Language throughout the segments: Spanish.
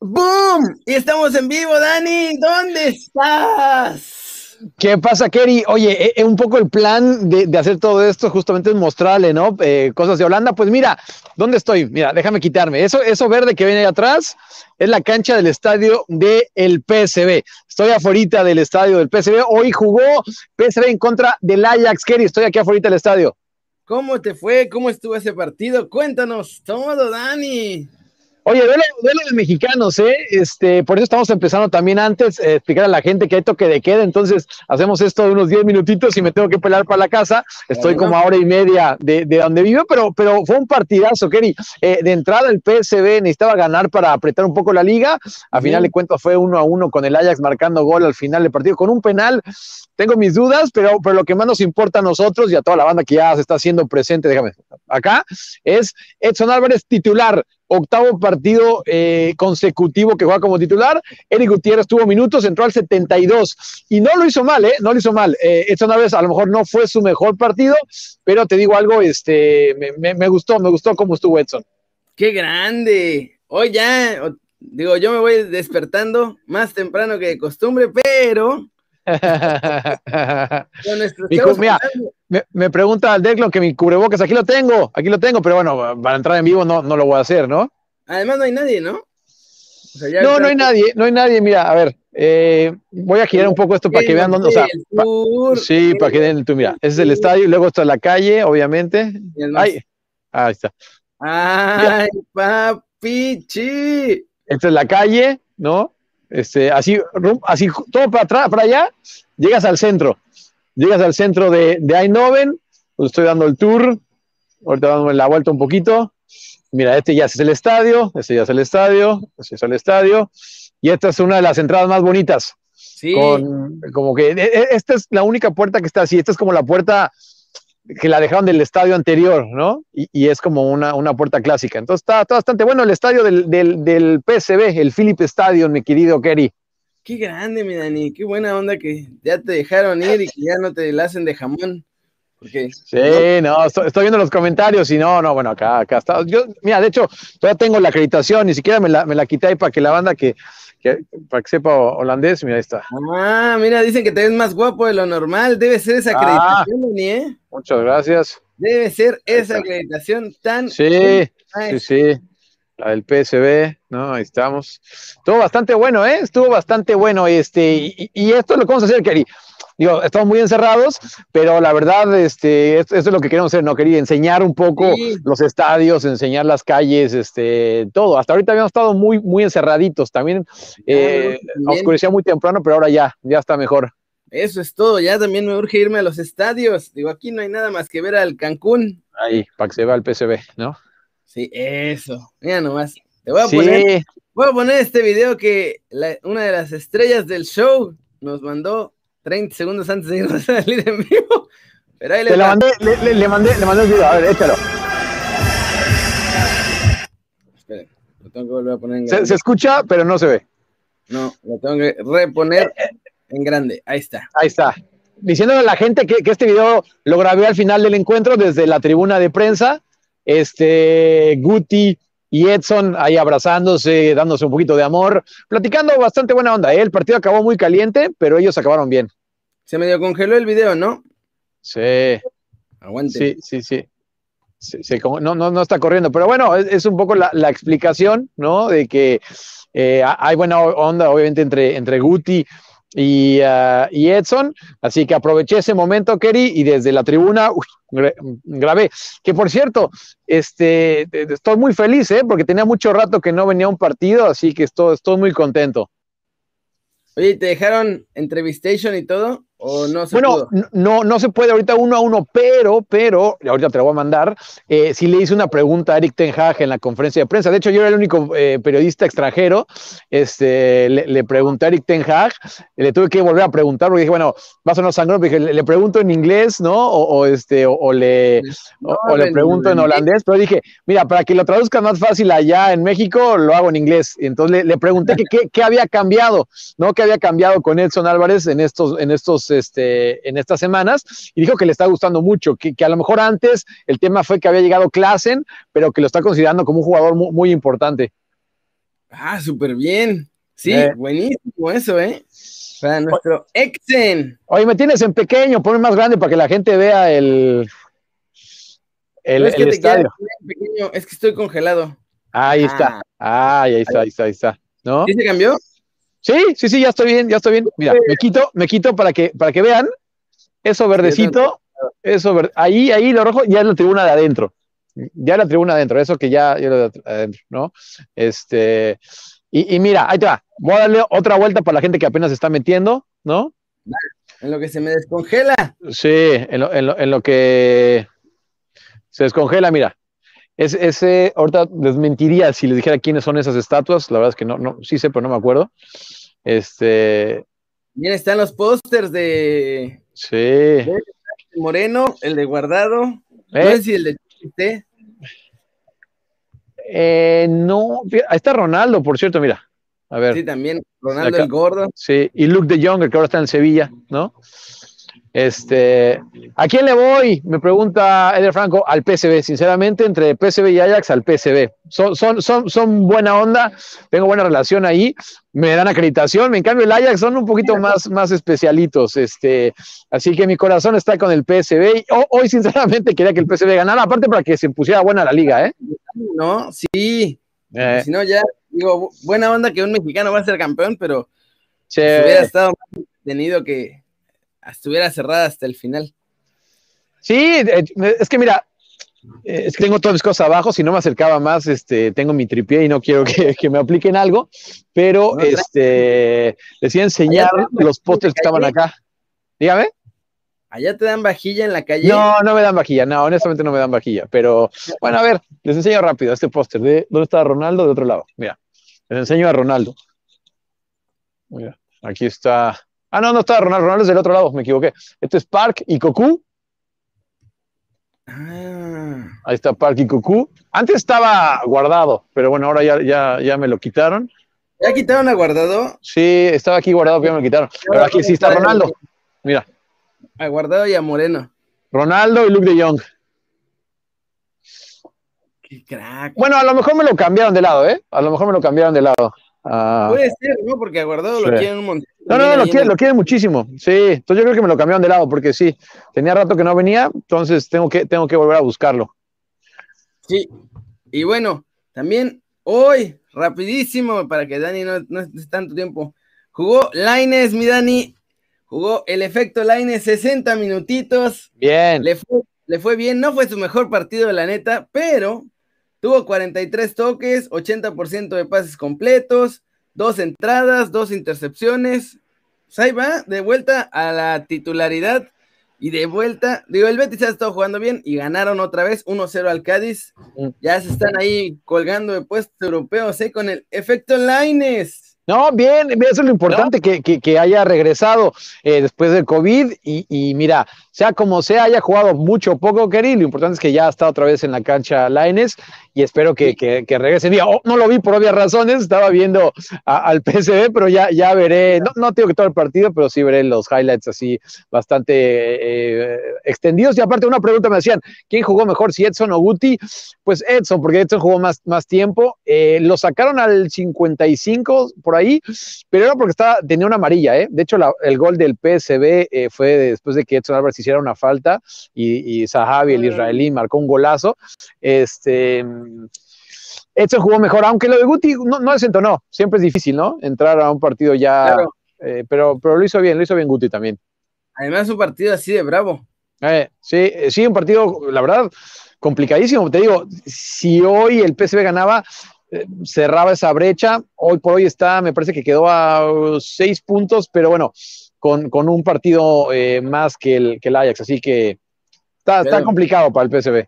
¡Boom! Y estamos en vivo, Dani. ¿Dónde estás? ¿Qué pasa, Kerry? Oye, eh, eh, un poco el plan de, hacer todo esto justamente es mostrarle, ¿no? Eh, cosas de Holanda. Pues mira, ¿dónde estoy? Mira, déjame quitarme. Eso, eso verde que viene ahí atrás es la cancha del estadio del el PSB. Estoy afuera del estadio del PSB. Hoy jugó PSB en contra del Ajax, Kerry. Estoy aquí afuera del estadio. ¿Cómo te fue? ¿Cómo estuvo ese partido? Cuéntanos todo, Dani. Oye, duelo, de mexicanos, ¿eh? Este, por eso estamos empezando también antes, eh, explicar a la gente que hay toque de queda, entonces hacemos esto de unos 10 minutitos y me tengo que pelar para la casa. Estoy como a hora y media de, donde vivo, pero, pero fue un partidazo, Kerry. Eh, de entrada el PSB necesitaba ganar para apretar un poco la liga. A final de cuentas fue uno a uno con el Ajax marcando gol al final del partido, con un penal. Tengo mis dudas, pero, pero lo que más nos importa a nosotros y a toda la banda que ya se está haciendo presente, déjame acá, es Edson Álvarez titular octavo partido eh, consecutivo que juega como titular. Eric Gutiérrez tuvo minutos, entró al 72 y no lo hizo mal, ¿eh? No lo hizo mal. Eh, esta una vez a lo mejor no fue su mejor partido, pero te digo algo, este, me, gustó, me gustó cómo estuvo Edson. ¡Qué grande! Hoy ya, digo, yo me voy despertando más temprano que de costumbre, pero me, me, pregunta al Declo que mi cubrebocas, aquí lo tengo, aquí lo tengo, pero bueno, para entrar en vivo no, no lo voy a hacer, ¿no? Además no hay nadie, ¿no? no, no hay nadie, no hay nadie, mira, a ver, eh, voy a girar un poco esto para que vean dónde, o sea, sí, para que den tú, mira, ese es el estadio, luego está la calle, obviamente. Ahí, ahí está. Ay, papichi. Esta es la calle, ¿no? Este, así, así, todo para atrás, para allá, llegas al centro. Llegas al centro de, de Eindhoven, pues estoy dando el tour, ahorita dándome la vuelta un poquito. Mira, este ya es el estadio, este ya es el estadio, este es el estadio, y esta es una de las entradas más bonitas. Sí. Con, como que e, e, esta es la única puerta que está así, esta es como la puerta que la dejaron del estadio anterior, ¿no? Y, es como una, una, puerta clásica. Entonces está, bastante bueno el estadio del, del, del, PSB, el Philip Stadium, mi querido Kerry. Qué grande, mi Dani, qué buena onda que ya te dejaron ir y que ya no te la hacen de jamón. sí, no, estoy, viendo los comentarios y no, no, bueno, acá, acá está. Yo, mira, de hecho, todavía tengo la acreditación, ni siquiera me la, me la quité ahí para que la banda que, para que sepa holandés, mira, ahí está. Ah, mira, dicen que te ves más guapo de lo normal. Debe ser esa ah, acreditación, ¿eh? Muchas gracias. Debe ser esa acreditación tan. Sí, sí, sí. La del PSB, ¿no? Ahí estamos. Estuvo bastante bueno, ¿eh? Estuvo bastante bueno. Este, y, y esto es lo que vamos a hacer, Kerry digo, estamos muy encerrados, pero la verdad, este, esto, es lo que queremos hacer, ¿no? Quería enseñar un poco los estadios, enseñar las calles, este, todo. Hasta ahorita habíamos estado muy, muy encerraditos. También eh, oscurecía muy temprano, pero ahora ya, ya está mejor. Eso es todo, ya también me urge irme a los estadios. Digo, aquí no hay nada más que ver al Cancún. Ahí, para que se vea el PCB, ¿no? Sí, eso. Mira nomás. Te voy a poner, voy a poner este video que una de las estrellas del show nos mandó 30 segundos antes de irnos a salir en vivo. Pero ahí le, mandé, le, le, mandé, le mandé el video. A ver, échalo. Esperen, lo tengo que volver a poner en grande. Se, se escucha, pero no se ve. No, lo tengo que reponer en grande. Ahí está. Ahí está. Diciéndole a la gente que, que este video lo grabé al final del encuentro desde la tribuna de prensa. Este, Guti, y Edson ahí abrazándose, dándose un poquito de amor, platicando bastante buena onda. ¿eh? El partido acabó muy caliente, pero ellos acabaron bien. Se medio congeló el video, ¿no? Sí. Aguante. Sí, sí, sí. no, no, no está corriendo, pero bueno, es, un poco la, explicación, ¿no? De que eh, hay buena onda, obviamente, entre, entre Guti y, Edson. Así que aproveché ese momento, Kerry, y desde la tribuna grabé. Que por cierto, este, estoy muy feliz, ¿eh? porque tenía mucho rato que no venía un partido, así que estoy, estoy muy contento. Oye, ¿te dejaron entrevistation y todo? No bueno, No, no se puede ahorita uno a uno, pero, pero, ahorita te lo voy a mandar, eh, sí le hice una pregunta a Eric Ten Hag en la conferencia de prensa. De hecho, yo era el único eh, periodista extranjero. Este, le, pregunté a Eric Ten Hag, le tuve que volver a preguntar, porque dije, bueno, va a sonar sangrón, dije, le, pregunto en inglés, ¿no? O, este, o, le, o, le pregunto en holandés, pero dije, mira, para que lo traduzca más fácil allá en México, lo hago en inglés. Entonces le, pregunté qué que, había cambiado, ¿no? ¿Qué había cambiado con Edson Álvarez en estos, en estos este, en estas semanas y dijo que le está gustando mucho, que, a lo mejor antes el tema fue que había llegado Klassen, pero que lo está considerando como un jugador muy, importante. Ah, súper bien. Sí, eh. buenísimo eso, ¿eh? Para nuestro Exen. Oye, me tienes en pequeño, ponme más grande para que la gente vea el, el, es que estadio. Pequeño, es que estoy congelado. Ahí está. Ah, ahí está, ahí está, ahí está. ¿No? ¿Sí se cambió? Sí, sí, sí, ya estoy bien, ya estoy bien. Mira, me quito, me quito para que, para que vean eso verdecito, eso ahí, ahí lo rojo, ya es la tribuna de adentro. Ya es la tribuna de adentro, eso que ya, ya de adentro, ¿no? Este, y, y, mira, ahí te va. Voy a darle otra vuelta para la gente que apenas se está metiendo, ¿no? En lo que se me descongela. Sí, en lo, en lo, en lo que se descongela, mira. Es, ese, ahorita desmentiría si les dijera quiénes son esas estatuas. La verdad es que no, no, sí sé, pero no me acuerdo. Este. Bien, están los pósters de. Sí. Moreno, el de Guardado. No sé si el de Chiste. Eh, no, ahí está Ronaldo, por cierto, mira. A ver. Sí, también Ronaldo el gordo. Sí, y Luke de Jong, que ahora está en Sevilla, ¿no? Este, ¿A quién le voy? Me pregunta Eder Franco, al PSV. Sinceramente, entre PSV y Ajax, al PSV. Son, son, son, son buena onda, tengo buena relación ahí, me dan acreditación. En cambio, el Ajax son un poquito más, más especialitos. Este, así que mi corazón está con el PSV. hoy, sinceramente, quería que el PSV ganara, aparte para que se pusiera buena la liga, ¿eh? No, sí. Eh. Si no, ya digo, buena onda que un mexicano va a ser campeón, pero si hubiera estado tenido que estuviera cerrada hasta el final. Sí, es que mira, eh, es que tengo todas mis cosas abajo, si no me acercaba más, este, tengo mi tripié y no quiero que, me apliquen algo, pero este, les iba a enseñar los postres que estaban acá. Dígame. ¿Allá te dan vajilla en la calle? No, no me dan vajilla, no, honestamente no me dan vajilla, pero bueno, a ver, les enseño rápido este póster de dónde está Ronaldo de otro lado. Mira, les enseño a Ronaldo. Mira, aquí está Ah, no, no está Ronaldo. Ronaldo es del otro lado, me equivoqué. Este es Park y Cocu. Ah. Ahí está Park y Cocu. Antes estaba guardado, pero bueno, ahora ya, ya, ya me lo quitaron. ¿Ya quitaron a guardado? Sí, estaba aquí guardado, pero ya me lo quitaron. Pero aquí sí está Ronaldo. Mira. A guardado y a Moreno. Ronaldo y Luke de Jong. Qué crack. Bueno, a lo mejor me lo cambiaron de lado, ¿eh? A lo mejor me lo cambiaron de lado. Ah. Puede ser, ¿no? Porque a Guardado lo quieren un montón. No, no, no, lo quieren, lo quieren muchísimo. Sí, entonces yo creo que me lo cambiaron de lado porque sí, tenía rato que no venía, entonces tengo que, tengo que volver a buscarlo. Sí, y bueno, también hoy, rapidísimo, para que Dani no, no esté tanto tiempo, jugó Laines, mi Dani, jugó el efecto Laines 60 minutitos. Bien. Le fue, le fue bien, no fue su mejor partido, la neta, pero tuvo 43 toques, 80% de pases completos, dos entradas, dos intercepciones. Pues ahí va, de vuelta a la titularidad y de vuelta. Digo, el Betis ha estado jugando bien y ganaron otra vez 1-0 al Cádiz. Ya se están ahí colgando de puestos europeos, ¿eh? Con el efecto Lines. No, bien, eso es lo importante, que, haya regresado eh, después del COVID y, mira, sea como sea, haya jugado mucho o poco, Kerry, lo importante es que ya está otra vez en la cancha Laines y espero que, regrese. Oh, no lo vi por obvias razones, estaba viendo al PSV, pero ya, ya veré, no, no tengo que todo el partido, pero sí veré los highlights así bastante eh, extendidos. Y aparte, una pregunta me hacían, ¿quién jugó mejor, si Edson o Guti? Pues Edson, porque Edson jugó más, más tiempo. Eh, lo sacaron al 55 por ahí ahí, pero era porque estaba, tenía una amarilla, ¿eh? De hecho, el gol del PSB eh, fue después de que Edson Álvarez hiciera una falta y, y Sahabi, el israelí, marcó un golazo. Este. Edson jugó mejor, aunque lo de Guti no, no desentonó, siempre es difícil, ¿no? Entrar a un partido ya, eh, pero, pero lo hizo bien, lo hizo bien Guti también. Además, un partido así de bravo. Eh, sí, sí, un partido, la verdad, complicadísimo. Te digo, si hoy el PSV ganaba, cerraba esa brecha. Hoy por hoy está, me parece que quedó a seis puntos, pero bueno, con, un partido eh, más que el, que el Ajax, así que está, está complicado para el PSV.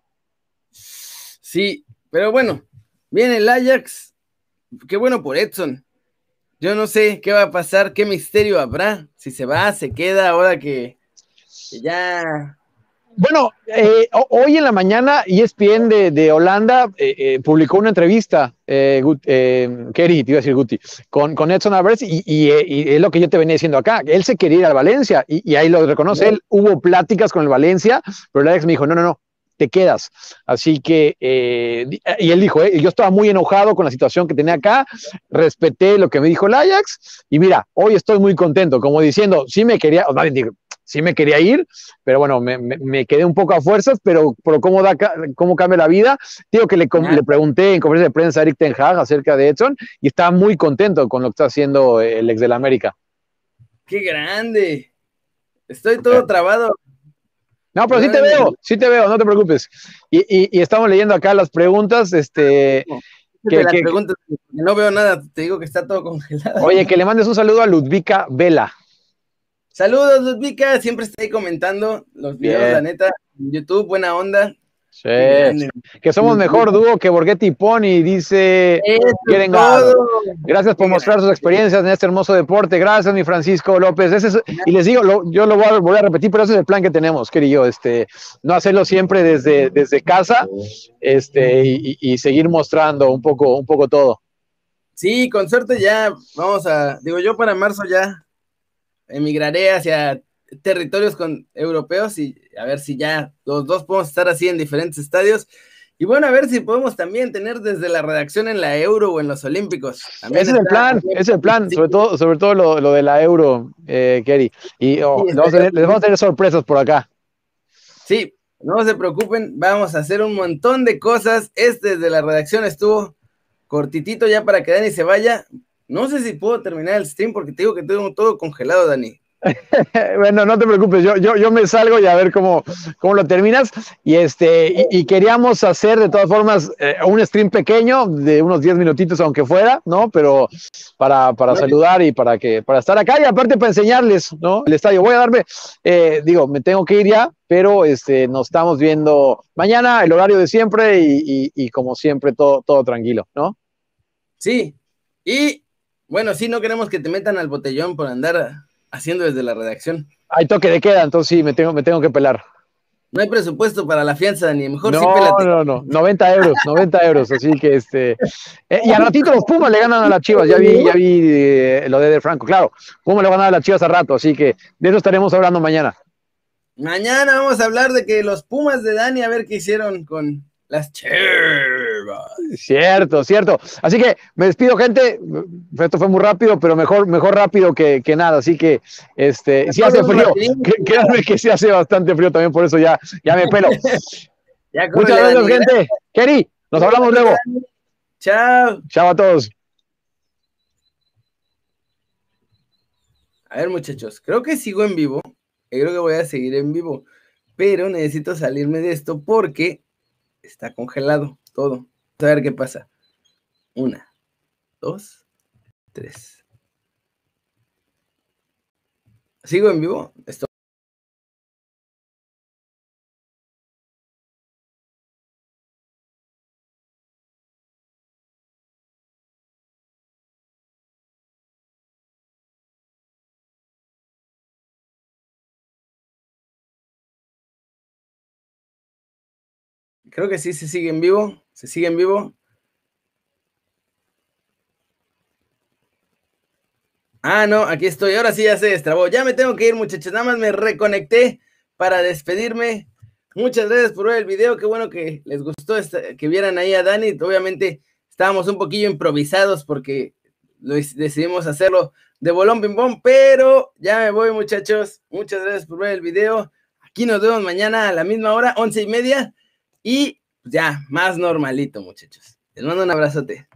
Sí, pero bueno, viene el Ajax. Qué bueno por Edson. Yo no sé qué va a pasar, qué misterio habrá, si se va, se queda, ahora que ya bueno, eh, hoy en la mañana ESPN de, de Holanda eh, eh, publicó una entrevista, eh, Kerry, te iba a decir Guti, con, con Edson Álvarez y, es lo que yo te venía diciendo acá, él se quería ir al Valencia y, ahí lo reconoce, él hubo pláticas con el Valencia, pero el Alex me dijo, no, no, no, te quedas. Así que, eh, y él dijo, eh, yo estaba muy enojado con la situación que tenía acá, respeté lo que me dijo el Ajax, y mira, hoy estoy muy contento, como diciendo, sí me quería, o nadie sí me quería ir, pero bueno, me, quedé un poco a fuerzas, pero, por cómo, da, cómo cambia la vida. Digo que le, le, pregunté en conferencia de prensa a Eric Ten Hag acerca de Edson y está muy contento con lo que está haciendo el ex del América. ¡Qué grande! Estoy todo trabado. No, pero sí te veo, sí te veo, no te preocupes. Y, estamos leyendo acá las preguntas, este... Que, las preguntas, no veo nada, te digo que está todo congelado. Oye, que le mandes un saludo a Ludvika Vela. Saludos, Ludvika, siempre ahí comentando los videos, la neta, en YouTube, buena onda. Sí, que somos mejor dúo que Borghetti y Pony, dice Gracias por mostrar sus experiencias en este hermoso deporte. Gracias, mi Francisco López. y les digo, yo lo voy a, repetir, pero ese es el plan que tenemos, querido. Este, no hacerlo siempre desde, desde casa este, y, seguir mostrando un poco, un poco todo. Sí, con suerte ya vamos a, digo yo para marzo ya emigraré hacia territorios con europeos y a ver si ya los dos podemos estar así en diferentes estadios. Y bueno, a ver si podemos también tener desde la redacción en la Euro o en los Olímpicos. ese es el plan, ese es el plan, sobre todo, sobre todo lo, de la Euro, eh, Kerry. Y oh, les, vamos a tener, sorpresas por acá. Sí, no se preocupen, vamos a hacer un montón de cosas. Este desde la redacción estuvo cortitito ya para que Dani se vaya. No sé si puedo terminar el stream porque te digo que tengo todo congelado, Dani. bueno, no te preocupes, yo, yo, yo, me salgo y a ver cómo, cómo lo terminas. Y, este, y, queríamos hacer de todas formas eh, un stream pequeño de unos 10 minutitos, aunque fuera, ¿no? Pero para, para saludar y para, que, para estar acá y aparte para enseñarles, ¿no? El estadio. Voy a darme, eh, digo, me tengo que ir ya, pero este, nos estamos viendo mañana, el horario de siempre y, y, y como siempre, todo, todo tranquilo, ¿no? Sí, y bueno, sí, no queremos que te metan al botellón por andar haciendo desde la redacción. Hay toque de queda, entonces sí, me tengo, me tengo que pelar. No hay presupuesto para la fianza, ni mejor no, sí pélate. No, no, 90 euros, 90 euros, así que este. Eh, y a ratito los Pumas le ganan a las Chivas, ya vi, ya vi eh, lo de De Franco, claro. Pumas le ganan a las Chivas a rato, así que de eso estaremos hablando mañana. Mañana vamos a hablar de que los Pumas de Dani, a ver qué hicieron con las Chivas. Cierto, cierto. Así que me despido, gente. Esto fue muy rápido, pero mejor, mejor rápido que, nada. Así que, este, si hace frío. Créanme que sí hace bastante frío también, por eso ya, ya me pelo. Muchas gracias, gente. Keri, nos hablamos luego. Chao. Chao a todos. A ver, muchachos, creo que sigo en vivo. Creo que voy a seguir en vivo. Pero necesito salirme de esto porque está congelado todo. A ver qué pasa. Una, dos, tres. ¿Sigo en vivo? Esto. Creo que sí se sigue en vivo. Se sigue en vivo. Ah, no, aquí estoy. Ahora sí ya se destrabó. Ya me tengo que ir, muchachos. Nada más me reconecté para despedirme. Muchas gracias por ver el video. Qué bueno que les gustó que vieran ahí a Dani. Obviamente estábamos un poquillo improvisados porque decidimos hacerlo de bolón ping pong, pero ya me voy, muchachos. Muchas gracias por ver el video. Aquí nos vemos mañana a la misma hora, once y media. Y ya, más normalito, muchachos. Les mando un abrazote.